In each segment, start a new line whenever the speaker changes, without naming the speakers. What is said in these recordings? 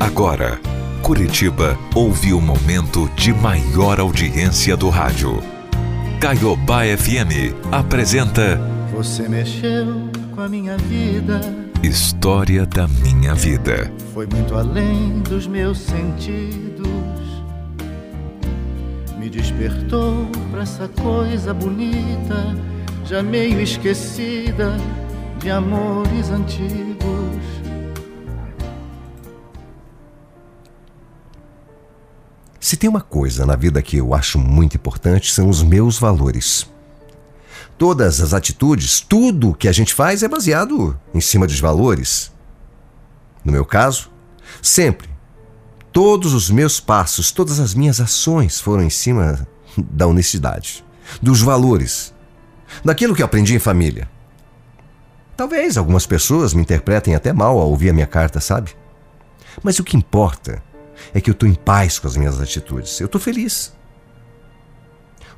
Agora, Curitiba ouve o momento de maior audiência do rádio. Caiobá FM apresenta
Você mexeu com a minha vida.
História da Minha Vida.
Foi muito além dos meus sentidos. Me despertou pra essa coisa bonita, já meio esquecida de amores antigos.
Se tem uma coisa na vida que eu acho muito importante são os meus valores. Todas as atitudes, tudo que a gente faz é baseado em cima dos valores. No meu caso, sempre, todos os meus passos, todas as minhas ações foram em cima da honestidade, dos valores, daquilo que eu aprendi em família. Talvez algumas pessoas me interpretem até mal ao ouvir a minha carta, sabe? Mas o que importa é que eu estou em paz com as minhas atitudes. Eu estou feliz.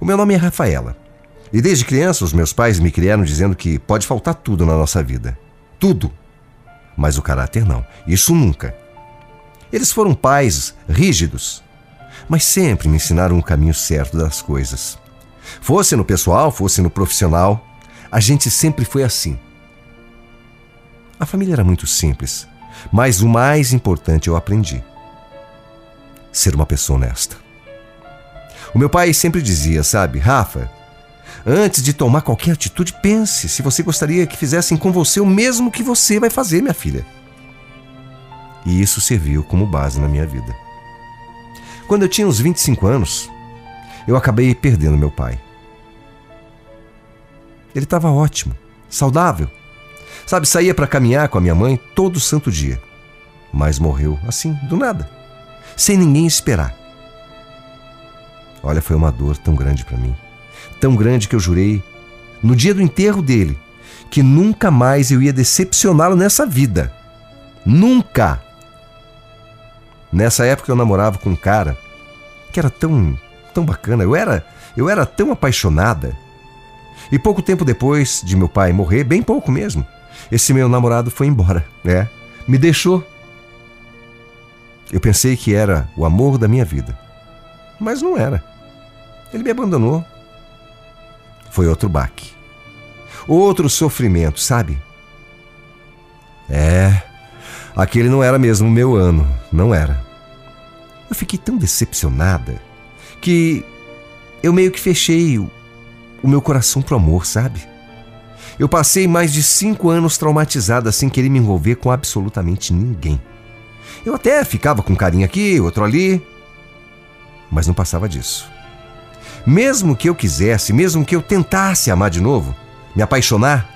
O meu nome é Rafaela. E desde criança, os meus pais me criaram dizendo que pode faltar tudo na nossa vida. Tudo. Mas o caráter não. Isso nunca. Eles foram pais rígidos, mas sempre me ensinaram o caminho certo das coisas. Fosse no pessoal, fosse no profissional, a gente sempre foi assim. A família era muito simples, mas o mais importante eu aprendi: ser uma pessoa honesta. O meu pai sempre dizia, sabe, Rafa, antes de tomar qualquer atitude, pense se você gostaria que fizessem com você o mesmo que você vai fazer, minha filha. E isso serviu como base na minha vida. Quando eu tinha uns 25 anos, eu acabei perdendo meu pai. Ele estava ótimo, saudável. Sabe, saía para caminhar com a minha mãe todo santo dia. Mas morreu assim, do nada, sem ninguém esperar. Olha, foi uma dor tão grande para mim. Tão grande que eu jurei, no dia do enterro dele, que nunca mais eu ia decepcioná-lo nessa vida. Nunca! Nessa época eu namorava com um cara que era tão, tão bacana. Eu era, eu era tão apaixonada. E pouco tempo depois de meu pai morrer, bem pouco mesmo, esse meu namorado foi embora, né? Me deixou. Eu pensei que era o amor da minha vida. Mas não era. Ele me abandonou. Foi outro baque. Outro sofrimento, sabe? É, aquele não era mesmo o meu ano, não era. Eu fiquei tão decepcionada que eu meio que fechei o, o meu coração pro amor, sabe? Eu passei mais de cinco anos traumatizada sem querer me envolver com absolutamente ninguém. Eu até ficava com um carinho aqui, outro ali, mas não passava disso. Mesmo que eu quisesse, mesmo que eu tentasse amar de novo, me apaixonar,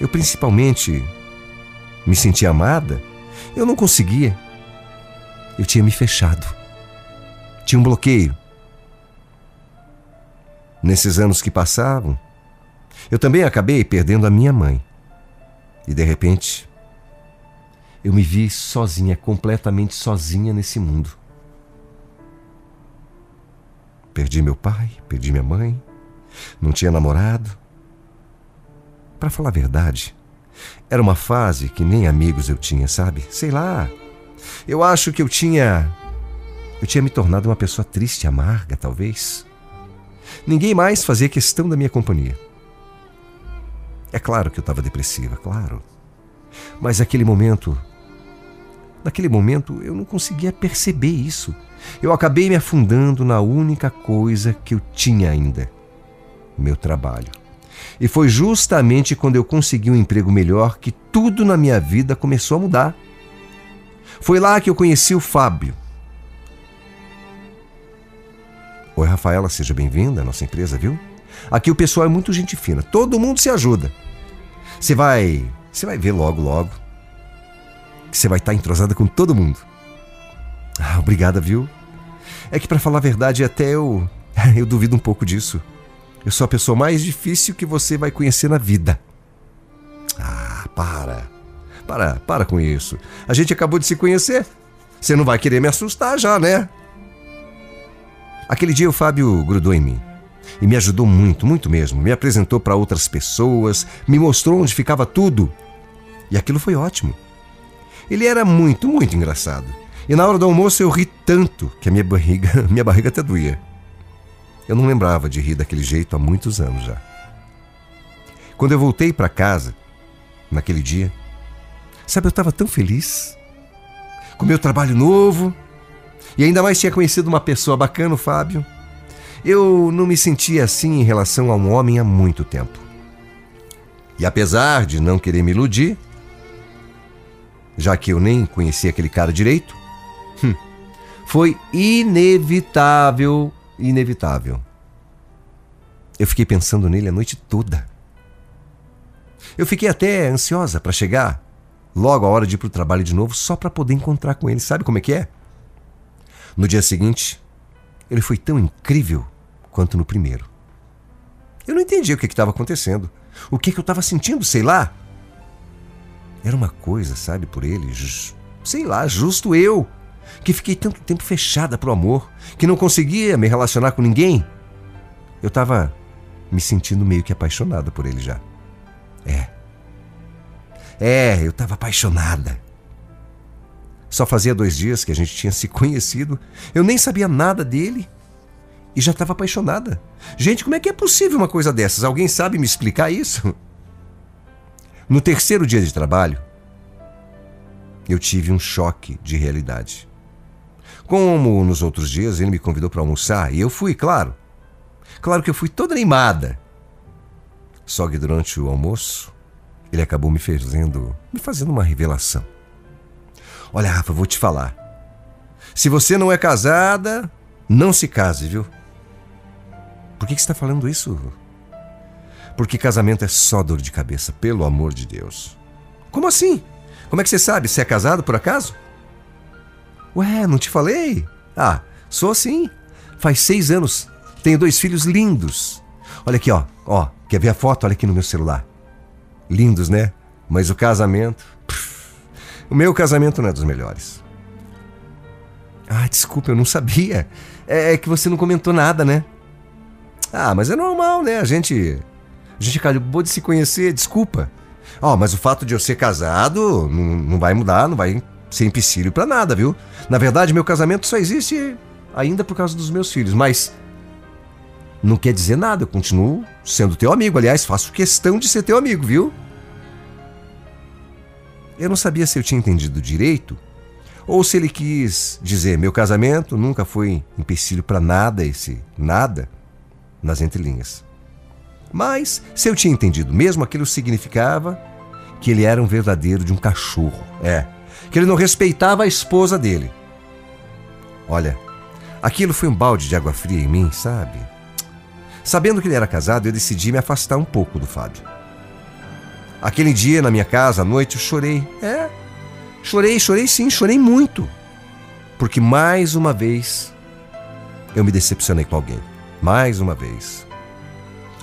eu principalmente me sentia amada, eu não conseguia. Eu tinha me fechado. Tinha um bloqueio. Nesses anos que passavam, eu também acabei perdendo a minha mãe. E de repente, eu me vi sozinha, completamente sozinha nesse mundo. Perdi meu pai, perdi minha mãe, não tinha namorado. Para falar a verdade, era uma fase que nem amigos eu tinha, sabe? Sei lá. Eu acho que eu tinha. Eu tinha me tornado uma pessoa triste, amarga, talvez. Ninguém mais fazia questão da minha companhia. É claro que eu estava depressiva, claro. Mas naquele momento, naquele momento eu não conseguia perceber isso. Eu acabei me afundando na única coisa que eu tinha ainda: meu trabalho. E foi justamente quando eu consegui um emprego melhor que tudo na minha vida começou a mudar. Foi lá que eu conheci o Fábio. Oi, Rafaela, seja bem-vinda à nossa empresa, viu? Aqui o pessoal é muito gente fina, todo mundo se ajuda. Você vai, você vai ver logo, logo que você vai estar entrosada com todo mundo. Ah, obrigada, viu? É que para falar a verdade, até eu eu duvido um pouco disso. Eu sou a pessoa mais difícil que você vai conhecer na vida. Ah, para. Para, para com isso. A gente acabou de se conhecer. Você não vai querer me assustar já, né? Aquele dia o Fábio grudou em mim e me ajudou muito, muito mesmo. Me apresentou para outras pessoas, me mostrou onde ficava tudo. E aquilo foi ótimo. Ele era muito, muito engraçado. E na hora do almoço eu ri tanto que a minha barriga, minha barriga até doía. Eu não lembrava de rir daquele jeito há muitos anos já. Quando eu voltei para casa, naquele dia, sabe, eu estava tão feliz. Com meu trabalho novo, e ainda mais tinha conhecido uma pessoa bacana, o Fábio. Eu não me sentia assim em relação a um homem há muito tempo. E apesar de não querer me iludir, já que eu nem conhecia aquele cara direito, hum, foi inevitável, inevitável. Eu fiquei pensando nele a noite toda. Eu fiquei até ansiosa para chegar logo a hora de ir para o trabalho de novo, só para poder encontrar com ele. Sabe como é que é? No dia seguinte, ele foi tão incrível quanto no primeiro. Eu não entendi o que estava acontecendo. O que, que eu estava sentindo, sei lá. Era uma coisa, sabe, por ele, sei lá, justo eu, que fiquei tanto tempo fechada pro amor, que não conseguia me relacionar com ninguém. Eu estava me sentindo meio que apaixonada por ele já. É. É, eu estava apaixonada. Só fazia dois dias que a gente tinha se conhecido. Eu nem sabia nada dele e já estava apaixonada. Gente, como é que é possível uma coisa dessas? Alguém sabe me explicar isso? No terceiro dia de trabalho, eu tive um choque de realidade. Como nos outros dias, ele me convidou para almoçar e eu fui, claro. Claro que eu fui toda animada. Só que durante o almoço, ele acabou me fazendo, me fazendo uma revelação. Olha, Rafa, vou te falar. Se você não é casada, não se case, viu? Por que, que você está falando isso? Porque casamento é só dor de cabeça, pelo amor de Deus. Como assim? Como é que você sabe? Você é casado por acaso? Ué, não te falei? Ah, sou sim. Faz seis anos. Tenho dois filhos lindos. Olha aqui, ó. Ó, quer ver a foto? Olha aqui no meu celular. Lindos, né? Mas o casamento. Pff, o meu casamento não é dos melhores. Ah, desculpa, eu não sabia. É, é que você não comentou nada, né? Ah, mas é normal, né? A gente. A gente acabou de se conhecer, desculpa. Ó, oh, mas o fato de eu ser casado não, não vai mudar, não vai ser empecilho para nada, viu? Na verdade, meu casamento só existe ainda por causa dos meus filhos, mas não quer dizer nada, eu continuo sendo teu amigo. Aliás, faço questão de ser teu amigo, viu? Eu não sabia se eu tinha entendido direito ou se ele quis dizer meu casamento nunca foi empecilho para nada esse nada nas entrelinhas. Mas, se eu tinha entendido mesmo, aquilo significava que ele era um verdadeiro de um cachorro. É, que ele não respeitava a esposa dele. Olha, aquilo foi um balde de água fria em mim, sabe? Sabendo que ele era casado, eu decidi me afastar um pouco do Fábio. Aquele dia, na minha casa, à noite, eu chorei. É, chorei, chorei sim, chorei muito. Porque mais uma vez eu me decepcionei com alguém mais uma vez.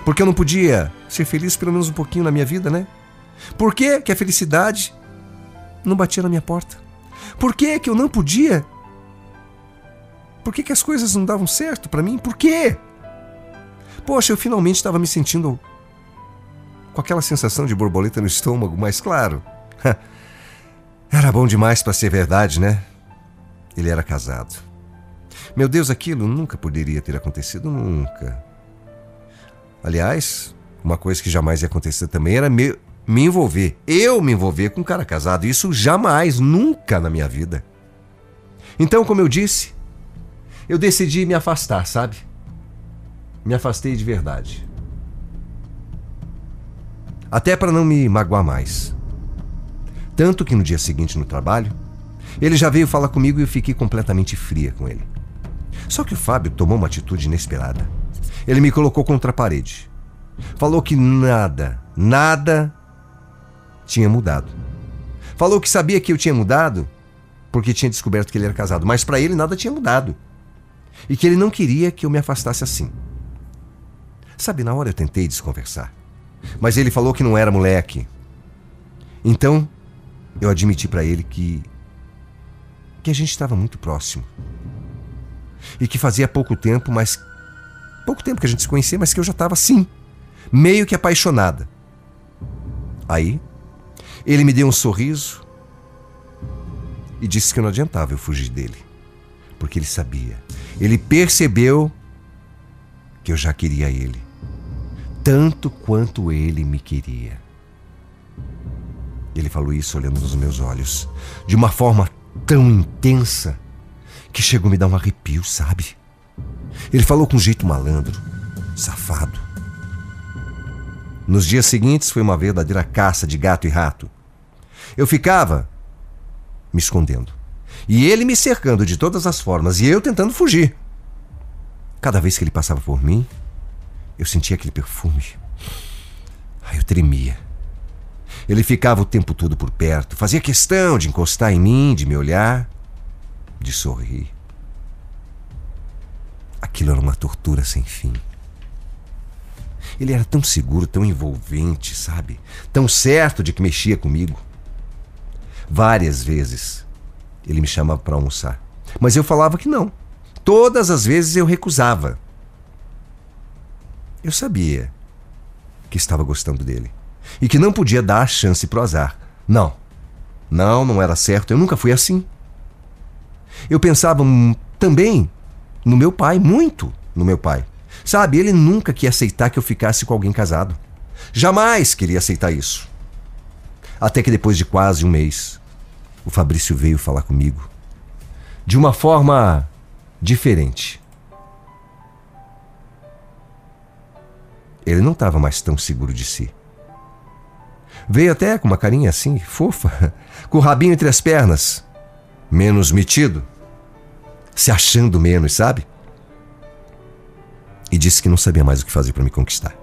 Porque eu não podia ser feliz pelo menos um pouquinho na minha vida, né? Por que, que a felicidade não batia na minha porta? Por que, que eu não podia? Por que, que as coisas não davam certo para mim? Por quê? Poxa, eu finalmente estava me sentindo com aquela sensação de borboleta no estômago, mas claro, era bom demais para ser verdade, né? Ele era casado. Meu Deus, aquilo nunca poderia ter acontecido, nunca. Aliás, uma coisa que jamais ia acontecer também era me, me envolver. Eu me envolver com um cara casado. Isso jamais, nunca na minha vida. Então, como eu disse, eu decidi me afastar, sabe? Me afastei de verdade. Até para não me magoar mais. Tanto que no dia seguinte no trabalho, ele já veio falar comigo e eu fiquei completamente fria com ele. Só que o Fábio tomou uma atitude inesperada. Ele me colocou contra a parede. Falou que nada, nada tinha mudado. Falou que sabia que eu tinha mudado porque tinha descoberto que ele era casado, mas para ele nada tinha mudado. E que ele não queria que eu me afastasse assim. Sabe, na hora eu tentei desconversar. Mas ele falou que não era moleque. Então, eu admiti para ele que que a gente estava muito próximo e que fazia pouco tempo, mas. Pouco tempo que a gente se conhecia, mas que eu já estava assim, meio que apaixonada. Aí, ele me deu um sorriso e disse que não adiantava eu fugir dele. Porque ele sabia, ele percebeu que eu já queria ele, tanto quanto ele me queria. Ele falou isso olhando nos meus olhos, de uma forma tão intensa que chegou a me dar um arrepio, sabe? Ele falou com um jeito malandro, safado. Nos dias seguintes foi uma verdadeira caça de gato e rato. Eu ficava me escondendo. E ele me cercando de todas as formas e eu tentando fugir. Cada vez que ele passava por mim, eu sentia aquele perfume. Ai, eu tremia. Ele ficava o tempo todo por perto, fazia questão de encostar em mim, de me olhar, de sorrir. Aquilo era uma tortura sem fim. Ele era tão seguro, tão envolvente, sabe? Tão certo de que mexia comigo. Várias vezes ele me chamava para almoçar, mas eu falava que não. Todas as vezes eu recusava. Eu sabia que estava gostando dele e que não podia dar a chance pro azar. Não. Não, não era certo. Eu nunca fui assim. Eu pensava também no meu pai, muito no meu pai. Sabe, ele nunca queria aceitar que eu ficasse com alguém casado. Jamais queria aceitar isso. Até que depois de quase um mês, o Fabrício veio falar comigo. De uma forma diferente. Ele não estava mais tão seguro de si. Veio até com uma carinha assim, fofa, com o rabinho entre as pernas, menos metido, se achando menos, sabe? E disse que não sabia mais o que fazer para me conquistar.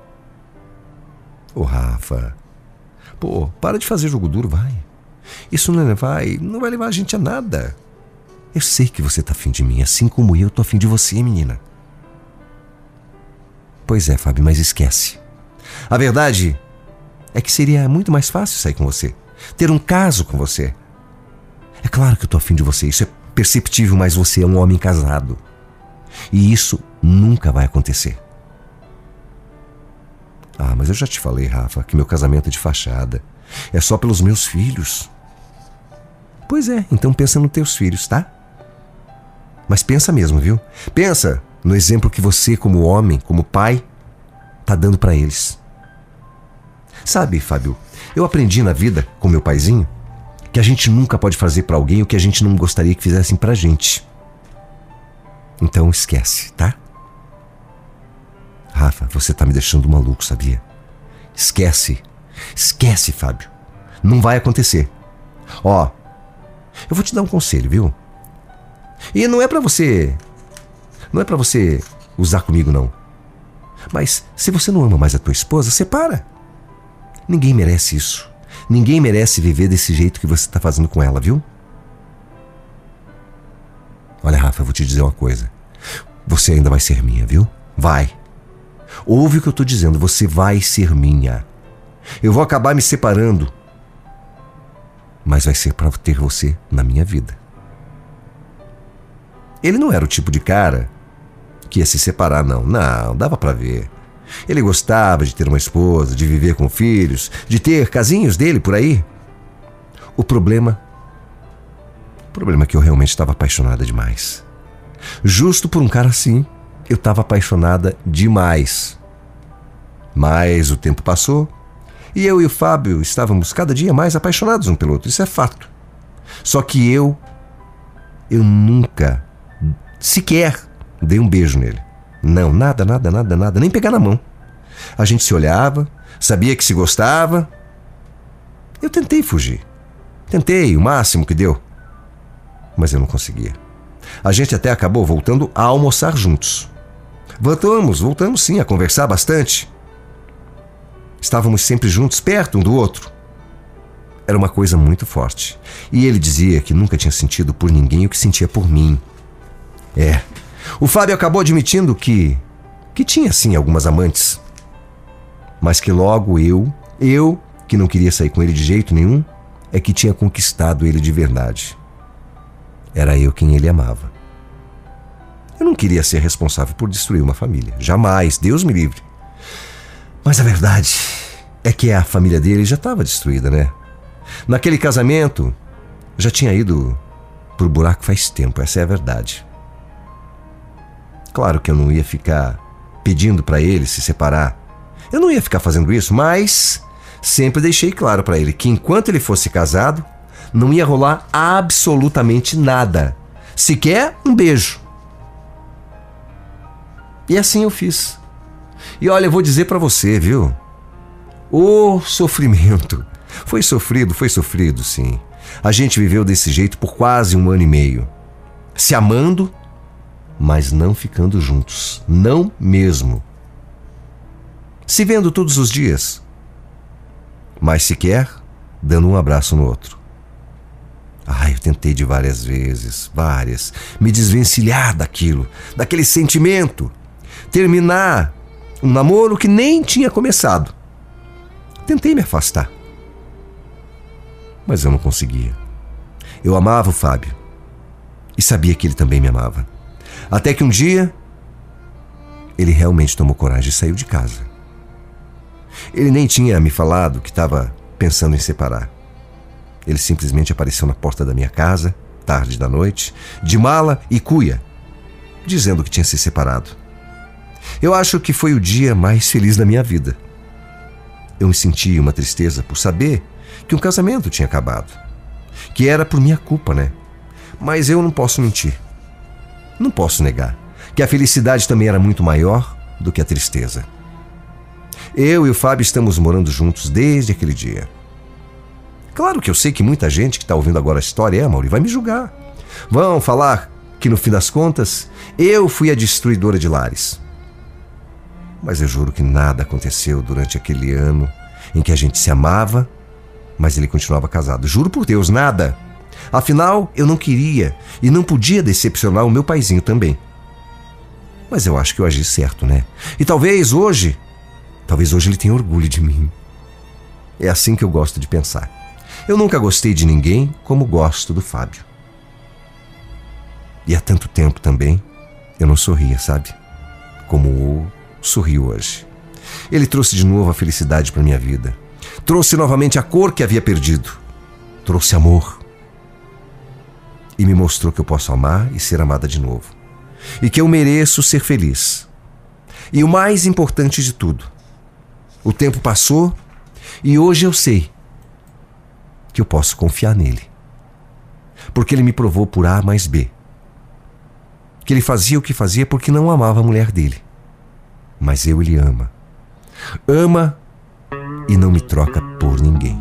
Ô, Rafa, pô, para de fazer jogo duro, vai. Isso não vai, não vai levar a gente a nada. Eu sei que você tá afim de mim, assim como eu tô afim de você, menina. Pois é, Fábio, mas esquece. A verdade é que seria muito mais fácil sair com você, ter um caso com você. É claro que eu tô afim de você, isso é perceptível, mas você é um homem casado. E isso nunca vai acontecer. Ah, mas eu já te falei, Rafa, que meu casamento é de fachada. É só pelos meus filhos. Pois é, então pensa nos teus filhos, tá? Mas pensa mesmo, viu? Pensa no exemplo que você, como homem, como pai, tá dando para eles. Sabe, Fábio, eu aprendi na vida com meu paizinho que a gente nunca pode fazer para alguém o que a gente não gostaria que fizessem pra gente. Então esquece, tá? Rafa, você tá me deixando maluco, sabia? Esquece. Esquece, Fábio. Não vai acontecer. Ó, eu vou te dar um conselho, viu? E não é para você. Não é para você usar comigo, não. Mas se você não ama mais a tua esposa, separa. Ninguém merece isso. Ninguém merece viver desse jeito que você está fazendo com ela, viu? Olha, Rafa, eu vou te dizer uma coisa. Você ainda vai ser minha, viu? Vai. Ouve o que eu tô dizendo, você vai ser minha. Eu vou acabar me separando. Mas vai ser para ter você na minha vida. Ele não era o tipo de cara que ia se separar, não. Não, dava para ver. Ele gostava de ter uma esposa, de viver com filhos, de ter casinhos dele por aí. O problema. O problema é que eu realmente estava apaixonada demais. Justo por um cara assim, eu estava apaixonada demais. Mas o tempo passou e eu e o Fábio estávamos cada dia mais apaixonados um pelo outro, isso é fato. Só que eu. Eu nunca, sequer, dei um beijo nele. Não, nada, nada, nada, nada, nem pegar na mão. A gente se olhava, sabia que se gostava. Eu tentei fugir. Tentei, o máximo que deu. Mas eu não conseguia. A gente até acabou voltando a almoçar juntos. Voltamos, voltamos sim a conversar bastante. Estávamos sempre juntos, perto um do outro. Era uma coisa muito forte. E ele dizia que nunca tinha sentido por ninguém o que sentia por mim. É, o Fábio acabou admitindo que. que tinha sim algumas amantes. Mas que logo eu, eu, que não queria sair com ele de jeito nenhum, é que tinha conquistado ele de verdade. Era eu quem ele amava. Eu não queria ser responsável por destruir uma família. Jamais, Deus me livre. Mas a verdade é que a família dele já estava destruída, né? Naquele casamento, já tinha ido pro buraco faz tempo, essa é a verdade. Claro que eu não ia ficar pedindo para ele se separar. Eu não ia ficar fazendo isso, mas sempre deixei claro para ele que enquanto ele fosse casado, não ia rolar absolutamente nada, sequer um beijo. E assim eu fiz. E olha, eu vou dizer para você, viu? O sofrimento. Foi sofrido, foi sofrido, sim. A gente viveu desse jeito por quase um ano e meio. Se amando, mas não ficando juntos. Não mesmo. Se vendo todos os dias, mas sequer dando um abraço no outro. Ai, eu tentei de várias vezes, várias, me desvencilhar daquilo, daquele sentimento terminar um namoro que nem tinha começado. Tentei me afastar, mas eu não conseguia. Eu amava o Fábio e sabia que ele também me amava. Até que um dia ele realmente tomou coragem e saiu de casa. Ele nem tinha me falado que estava pensando em separar. Ele simplesmente apareceu na porta da minha casa, tarde da noite, de mala e cuia, dizendo que tinha se separado. Eu acho que foi o dia mais feliz da minha vida. Eu me senti uma tristeza por saber que um casamento tinha acabado. Que era por minha culpa, né? Mas eu não posso mentir. Não posso negar que a felicidade também era muito maior do que a tristeza. Eu e o Fábio estamos morando juntos desde aquele dia. Claro que eu sei que muita gente que está ouvindo agora a história é, Mauri, vai me julgar. Vão falar que no fim das contas eu fui a destruidora de lares. Mas eu juro que nada aconteceu durante aquele ano em que a gente se amava, mas ele continuava casado. Juro por Deus, nada. Afinal, eu não queria e não podia decepcionar o meu paizinho também. Mas eu acho que eu agi certo, né? E talvez hoje, talvez hoje ele tenha orgulho de mim. É assim que eu gosto de pensar. Eu nunca gostei de ninguém como gosto do Fábio. E há tanto tempo também eu não sorria, sabe? Como sorriu hoje. Ele trouxe de novo a felicidade para minha vida. Trouxe novamente a cor que havia perdido. Trouxe amor. E me mostrou que eu posso amar e ser amada de novo. E que eu mereço ser feliz. E o mais importante de tudo: o tempo passou e hoje eu sei que eu posso confiar nele. Porque ele me provou por A mais B. Que ele fazia o que fazia porque não amava a mulher dele mas eu ele ama. Ama e não me troca por ninguém.